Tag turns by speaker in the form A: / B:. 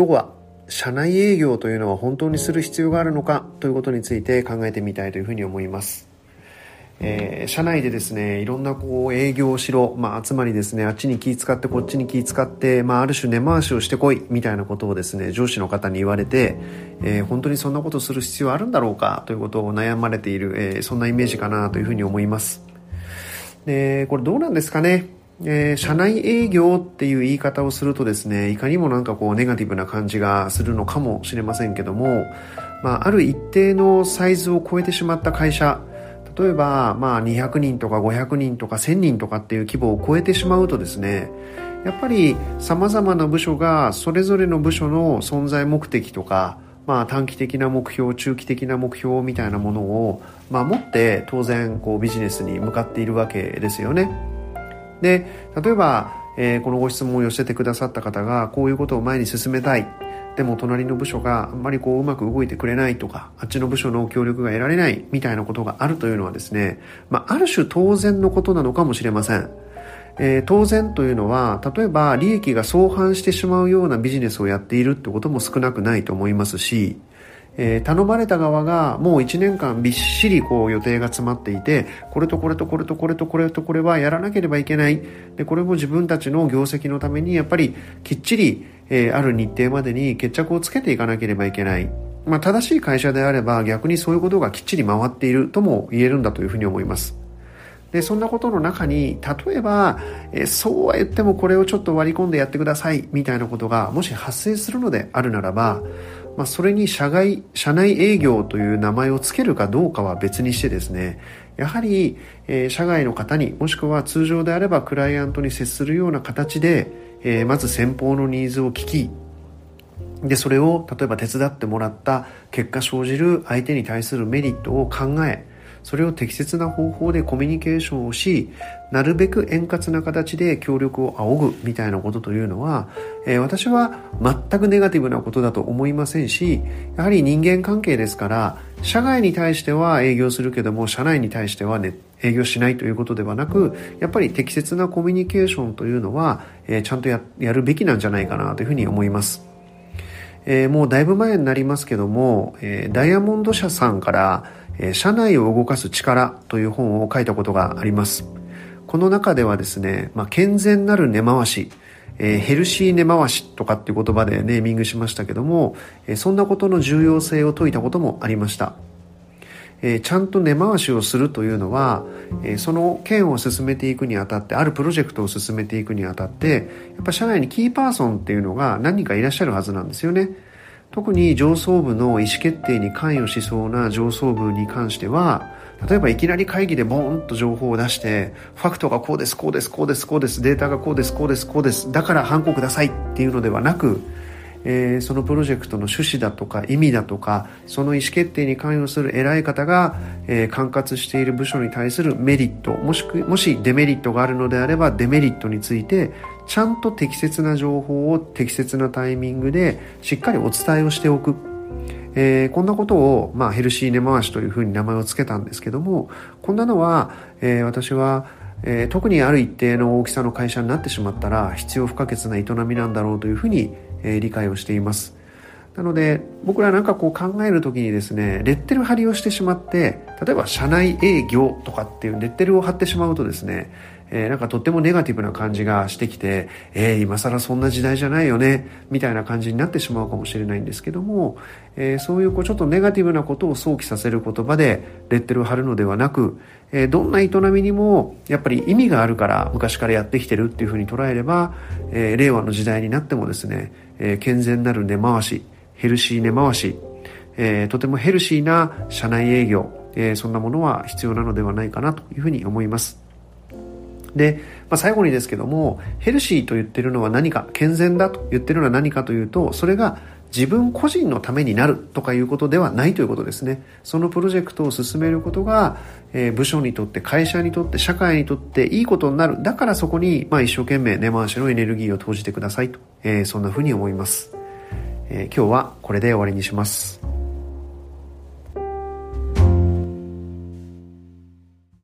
A: 今日は社内営業というのは本当にする必要があるのかということについて考えてみたいというふうに思います。えー、社内でですねいろんなこう営業をしろ、まあ、つまりですねあっちに気使ってこっちに気使って、まあ、ある種根回しをしてこいみたいなことをですね上司の方に言われて、えー、本当にそんなことする必要あるんだろうかということを悩まれている、えー、そんなイメージかなというふうに思いますでこれどうなんですかね？えー、社内営業っていう言い方をするとですねいかにもなんかこうネガティブな感じがするのかもしれませんけども、まあ、ある一定のサイズを超えてしまった会社例えば、まあ、200人とか500人とか1000人とかっていう規模を超えてしまうとですねやっぱり様々な部署がそれぞれの部署の存在目的とか、まあ、短期的な目標中期的な目標みたいなものを、ま、持って当然こうビジネスに向かっているわけですよね。で例えば、えー、このご質問を寄せてくださった方がこういうことを前に進めたいでも隣の部署があんまりこううまく動いてくれないとか、あっちの部署の協力が得られないみたいなことがあるというのはですね、まあ、ある種当然のことなのかもしれません。えー、当然というのは、例えば利益が相反してしまうようなビジネスをやっているってことも少なくないと思いますし、えー、頼まれた側がもう1年間びっしりこう予定が詰まっていてこれとこれとこれとこれとこれとこれはやらなければいけないでこれも自分たちの業績のためにやっぱりきっちり、えー、ある日程までに決着をつけていかなければいけないまあ、正しい会社であれば逆にそういうことがきっちり回っているとも言えるんだというふうに思います。で、そんなことの中に、例えば、えそうは言ってもこれをちょっと割り込んでやってくださいみたいなことがもし発生するのであるならば、まあ、それに社外、社内営業という名前を付けるかどうかは別にしてですね、やはり、えー、社外の方にもしくは通常であればクライアントに接するような形で、えー、まず先方のニーズを聞きでそれを例えば手伝ってもらった結果生じる相手に対するメリットを考えそれを適切な方法でコミュニケーションをしなるべく円滑な形で協力を仰ぐみたいなことというのは、えー、私は全くネガティブなことだと思いませんしやはり人間関係ですから社外に対しては営業するけども社内に対してはね営業しないということではなくやっぱり適切なコミュニケーションというのは、えー、ちゃんとやるべきなんじゃないかなというふうに思います。えー、もうだいぶ前になりますけども、えー、ダイヤモンド社さんから、え、社内を動かす力という本を書いたことがあります。この中ではですね、まあ、健全なる根回し、えー、ヘルシー根回しとかっていう言葉でネーミングしましたけども、え、そんなことの重要性を説いたこともありました。え、ちゃんと根回しをするというのは、え、その件を進めていくにあたってあるプロジェクトを進めていくにあたってやっぱ社内にキーパーソンっていうのが何人かいらっしゃるはずなんですよね特に上層部の意思決定に関与しそうな上層部に関しては例えばいきなり会議でボーンと情報を出してファクトがこうですこうですこうですこうですデータがこうですこうですこうですだから反抗くださいっていうのではなくえー、そのプロジェクトの趣旨だとか意味だとかその意思決定に関与する偉い方が、えー、管轄している部署に対するメリットもしくもしデメリットがあるのであればデメリットについてちゃんと適切な情報を適切なタイミングでしっかりお伝えをしておく。えー、こんなことを、まあ、ヘルシー根回しというふうに名前を付けたんですけどもこんなのは、えー、私はえー、特にある一定の大きさの会社になってしまったら必要不可欠な営みなんだろうというふうにえー、理解をしています。なので僕らなんかこう考える時にですねレッテル貼りをしてしまって例えば社内営業とかっていうレッテルを貼ってしまうとですね、えー、なんかとってもネガティブな感じがしてきてえー、今更そんな時代じゃないよねみたいな感じになってしまうかもしれないんですけども、えー、そういうこうちょっとネガティブなことを想起させる言葉でレッテルを貼るのではなく、えどんな営みにもやっぱり意味があるから昔からやってきてるっていうふうに捉えれば、え令和の時代になってもですねえー、健全なる根回し、ヘルシー根回し、えー、とてもヘルシーな社内営業、え、そんなものは必要なのではないかなというふうに思います。で、まあ、最後にですけども、ヘルシーと言ってるのは何か、健全だと言ってるのは何かというと、それが自分個人のためになるとかいうことではないということですね。そのプロジェクトを進めることが、えー、部署にとって、会社にとって、社会にとっていいことになる。だからそこに、まあ、一生懸命根回しのエネルギーを投じてくださいと、えー、そんなふうに思います。えー、今日はこれで終わりにします。